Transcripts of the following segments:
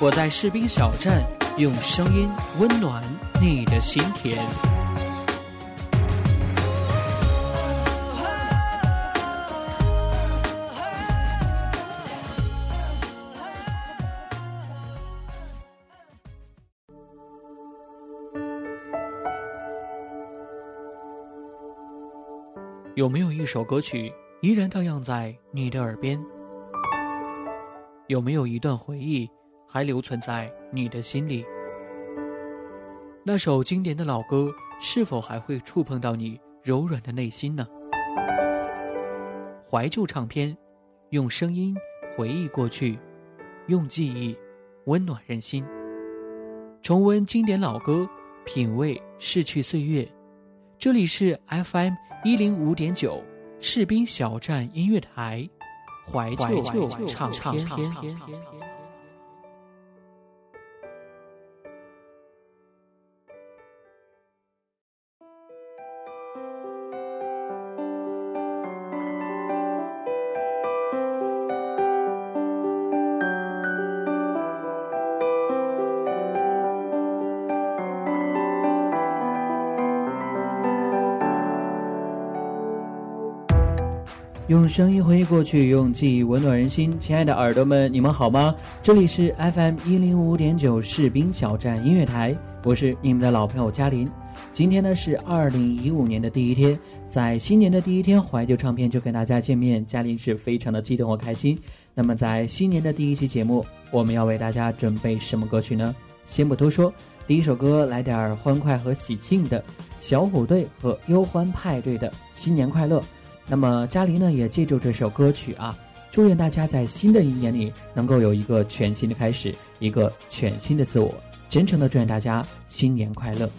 我在士兵小站用声音温暖你的心田。有没有一首歌曲依然荡漾在你的耳边？有没有一段回忆还留存在你的心里？那首经典的老歌是否还会触碰到你柔软的内心呢？怀旧唱片，用声音回忆过去，用记忆温暖人心。重温经典老歌，品味逝去岁月。这里是 FM 一零五点九士兵小站音乐台，怀旧唱片。用声音回忆过去，用记忆温暖人心。亲爱的耳朵们，你们好吗？这里是 FM 一零五点九士兵小站音乐台，我是你们的老朋友嘉林。今天呢是二零一五年的第一天，在新年的第一天，怀旧唱片就跟大家见面，嘉林是非常的激动和开心。那么在新年的第一期节目，我们要为大家准备什么歌曲呢？先不多说，第一首歌来点欢快和喜庆的，小虎队和忧欢派对的新年快乐。那么嘉玲呢，也借助这首歌曲啊，祝愿大家在新的一年里能够有一个全新的开始，一个全新的自我。真诚的祝愿大家新年快乐。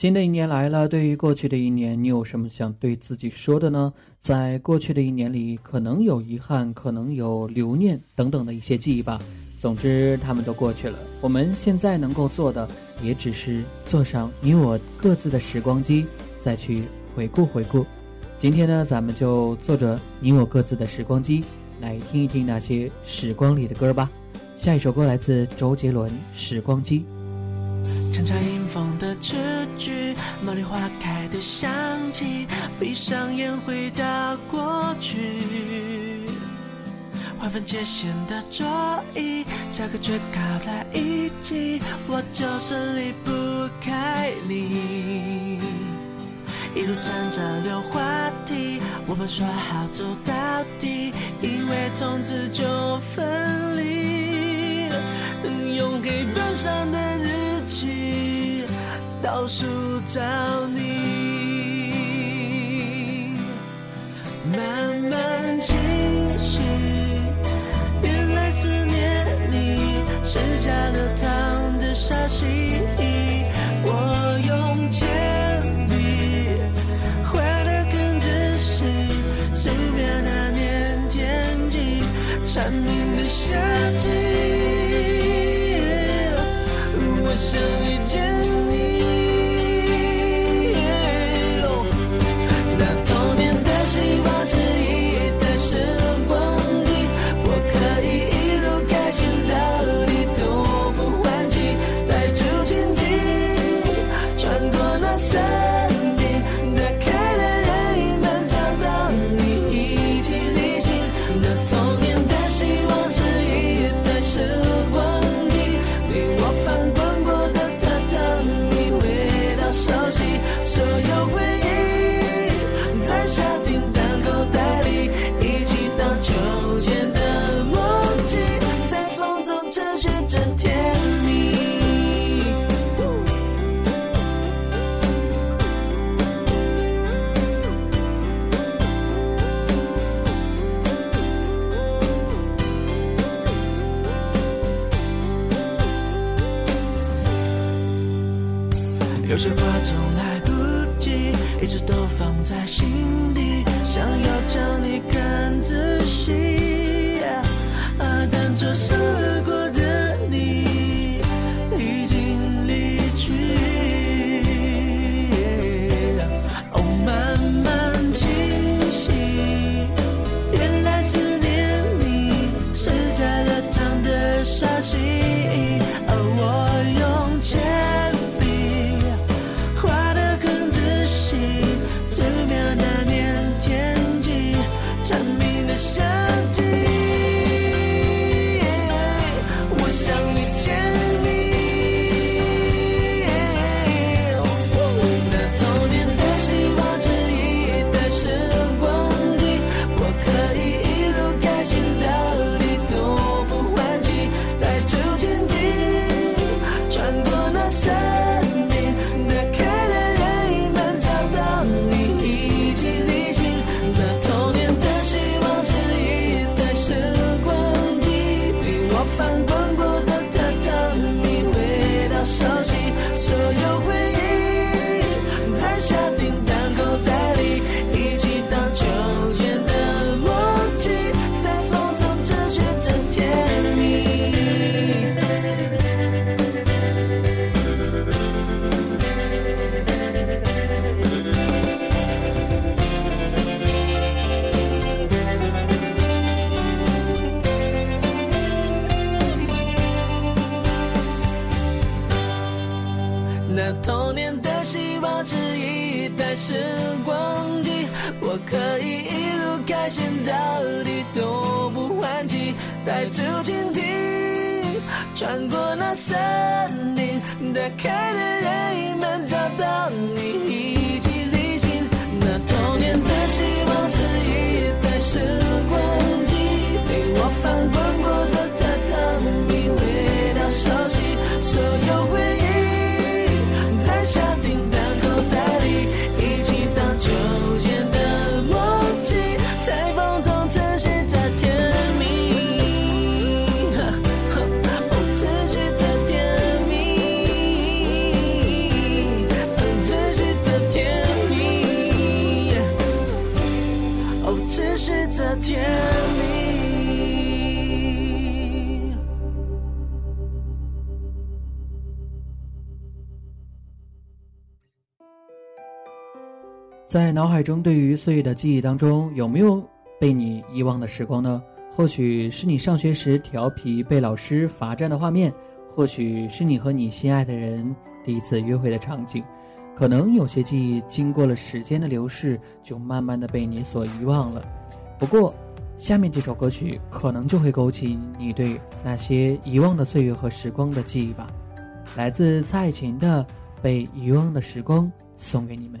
新的一年来了，对于过去的一年，你有什么想对自己说的呢？在过去的一年里，可能有遗憾，可能有留念等等的一些记忆吧。总之，他们都过去了。我们现在能够做的也只是坐上你我各自的时光机，再去回顾回顾。今天呢，咱们就坐着你我各自的时光机，来听一听那些时光里的歌吧。下一首歌来自周杰伦《时光机》。墙角迎风的词句，茉莉花开的香气，闭上眼回到过去。划分界限的桌椅，下课却靠在一起，我就是离不开你。一路乘着溜滑梯，我们说好走到底，因为从此就分离。用黑板上的日。起倒数找你慢慢清 I 在脑海中，对于岁月的记忆当中，有没有被你遗忘的时光呢？或许是你上学时调皮被老师罚站的画面，或许是你和你心爱的人第一次约会的场景。可能有些记忆经过了时间的流逝，就慢慢的被你所遗忘了。不过，下面这首歌曲可能就会勾起你对那些遗忘的岁月和时光的记忆吧。来自蔡琴的《被遗忘的时光》，送给你们。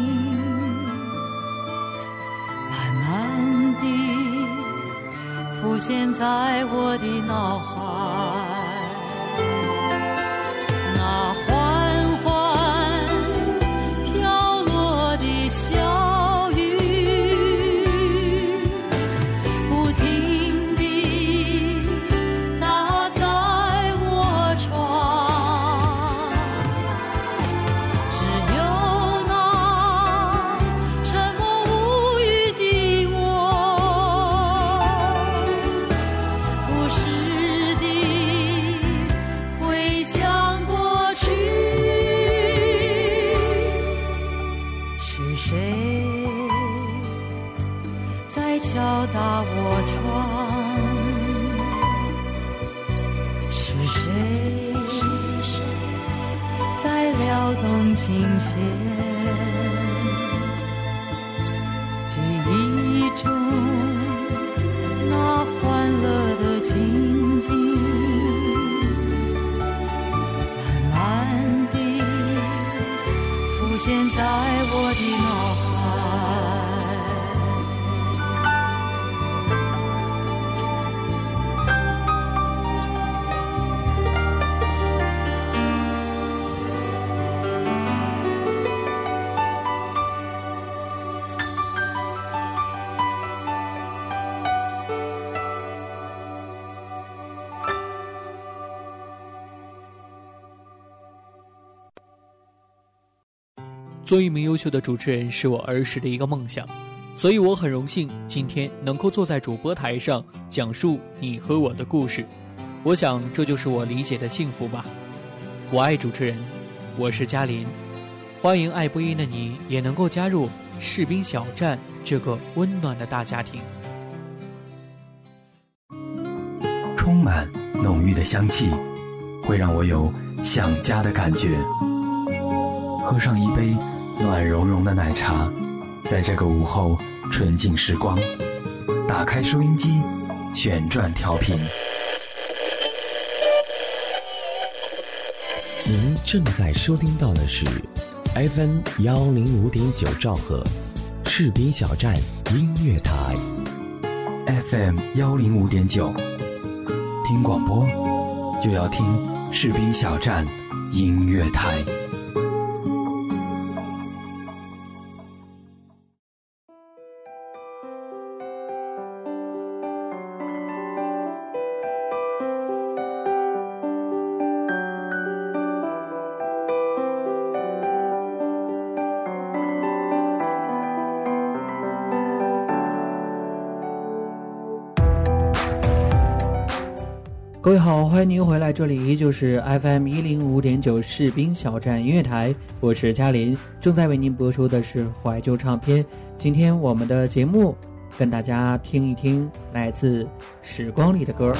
现在我的脑海。记忆中那欢乐的情景慢慢地浮现在我的做一名优秀的主持人是我儿时的一个梦想，所以我很荣幸今天能够坐在主播台上讲述你和我的故事。我想这就是我理解的幸福吧。我爱主持人，我是嘉林，欢迎爱播音的你也能够加入士兵小站这个温暖的大家庭。充满浓郁的香气，会让我有想家的感觉。喝上一杯。暖融融的奶茶，在这个午后纯净时光，打开收音机，旋转调频。您正在收听到的是 FM 幺零五点九兆赫，士兵小站音乐台。FM 幺零五点九，听广播就要听士兵小站音乐台。各位好，欢迎您回来，这里依旧是 FM 一零五点九士兵小站音乐台，我是嘉林，正在为您播出的是怀旧唱片。今天我们的节目跟大家听一听来自时光里的歌。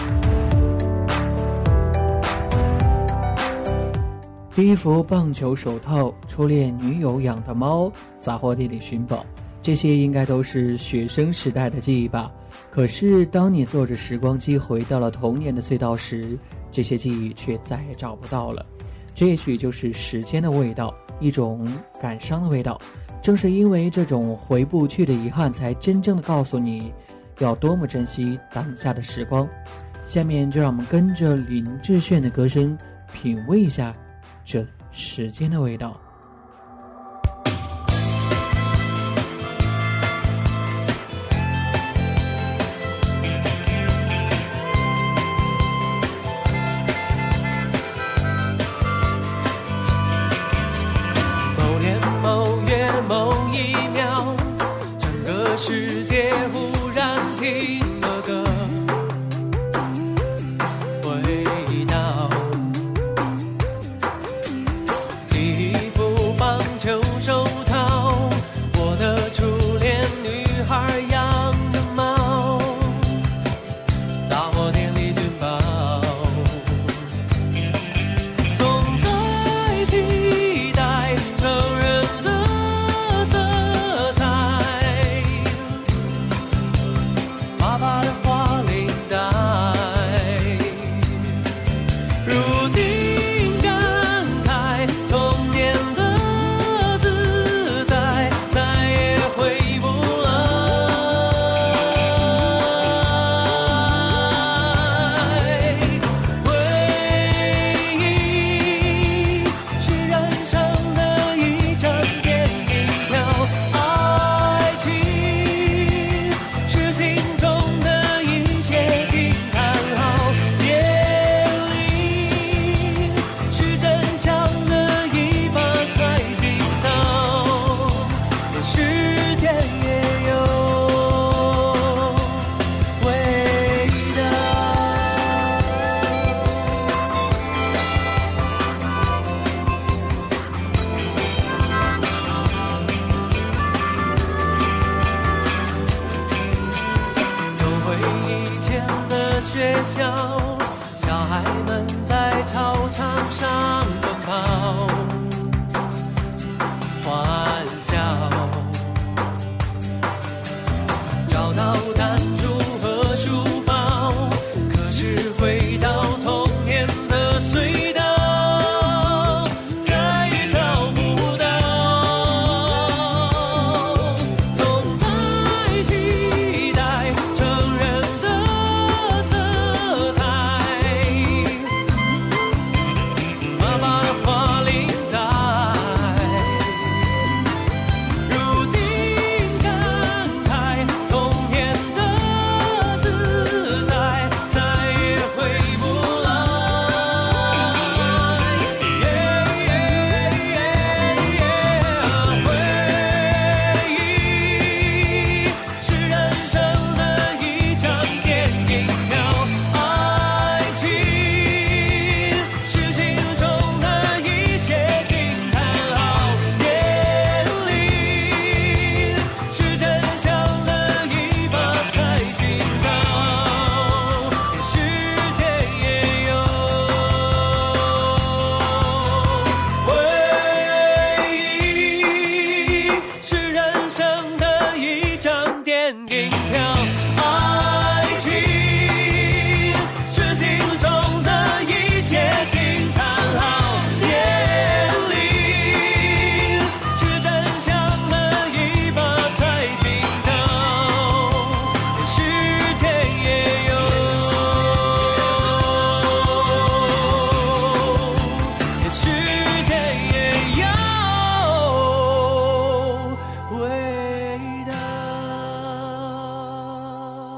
第一幅棒球手套，初恋女友养的猫，杂货店里寻宝。这些应该都是学生时代的记忆吧。可是，当你坐着时光机回到了童年的隧道时，这些记忆却再也找不到了。这也许就是时间的味道，一种感伤的味道。正是因为这种回不去的遗憾，才真正的告诉你，要多么珍惜当下的时光。下面就让我们跟着林志炫的歌声，品味一下这时间的味道。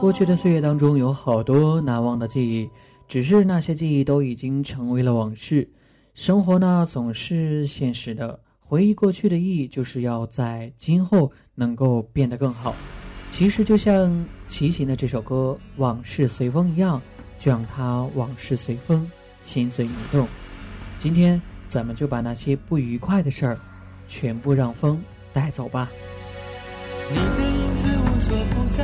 过去的岁月当中有好多难忘的记忆，只是那些记忆都已经成为了往事。生活呢总是现实的，回忆过去的意义就是要在今后能够变得更好。其实就像齐秦的这首歌《往事随风》一样，就让它往事随风，心随你动。今天咱们就把那些不愉快的事儿，全部让风带走吧。你的影子无所不在，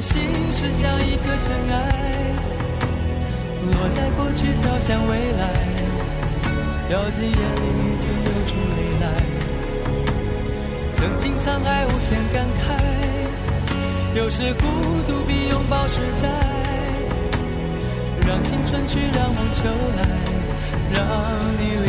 心事像一颗尘埃，落在过去，飘向未来，掉进眼里就流出泪来。曾经沧海无限感慨，有时孤独比拥抱实在。让青春去，让梦秋来，让你离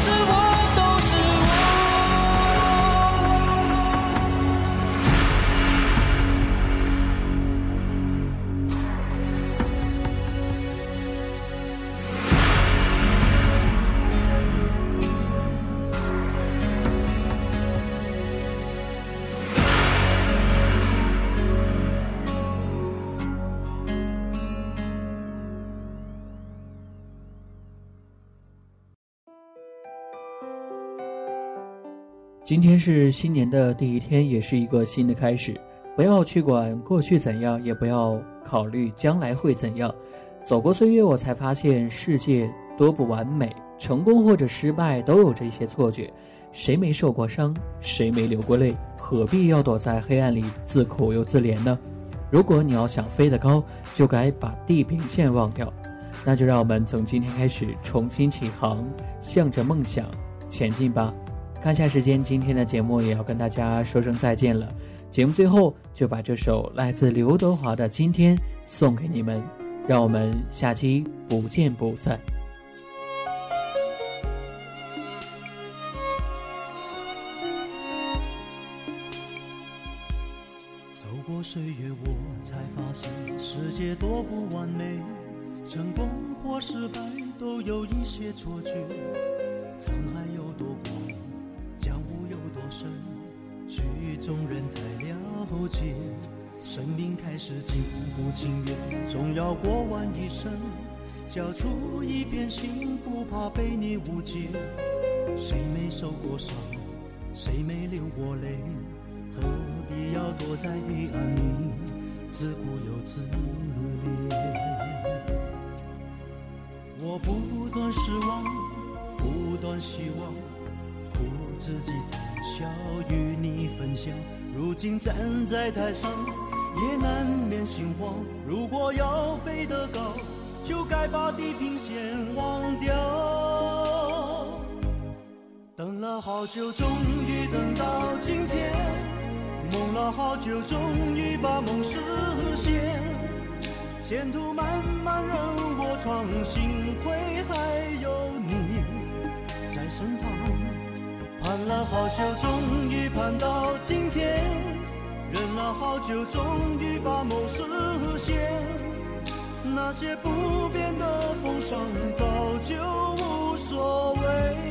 今天是新年的第一天，也是一个新的开始。不要去管过去怎样，也不要考虑将来会怎样。走过岁月，我才发现世界多不完美，成功或者失败都有这些错觉。谁没受过伤，谁没流过泪？何必要躲在黑暗里自苦又自怜呢？如果你要想飞得高，就该把地平线忘掉。那就让我们从今天开始重新起航，向着梦想前进吧。看下时间，今天的节目也要跟大家说声再见了。节目最后就把这首来自刘德华的《今天》送给你们，让我们下期不见不散。走过岁月，我才发现世界多不完美，成功或失败都有一些错觉。沧海有多广，众人才了解。生命开始情不情愿，总要过完一生，交出一片心，不怕被你误解。谁没受过伤，谁没流过泪，何必要躲在黑暗里，自顾又自怜？我不断失望，不断希望，自己在笑，与你分享。如今站在台上，也难免心慌。如果要飞得高，就该把地平线忘掉。等了好久，终于等到今天；梦了好久，终于把梦实现。前途漫漫任我闯，幸亏还有你在身旁。盼了好久，终于盼到今天；忍了好久，终于把梦实现。那些不变的风霜，早就无所谓。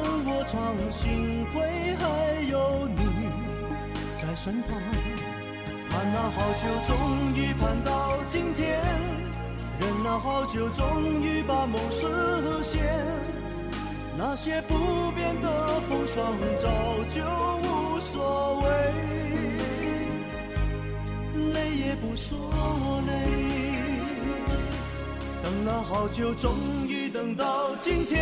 幸亏还有你在。身旁。盼了好久，终于盼到今天；忍了好久，终于把梦实现。那些不变的风霜，早就无所谓，累也不说累。等了好久，终于等到今天；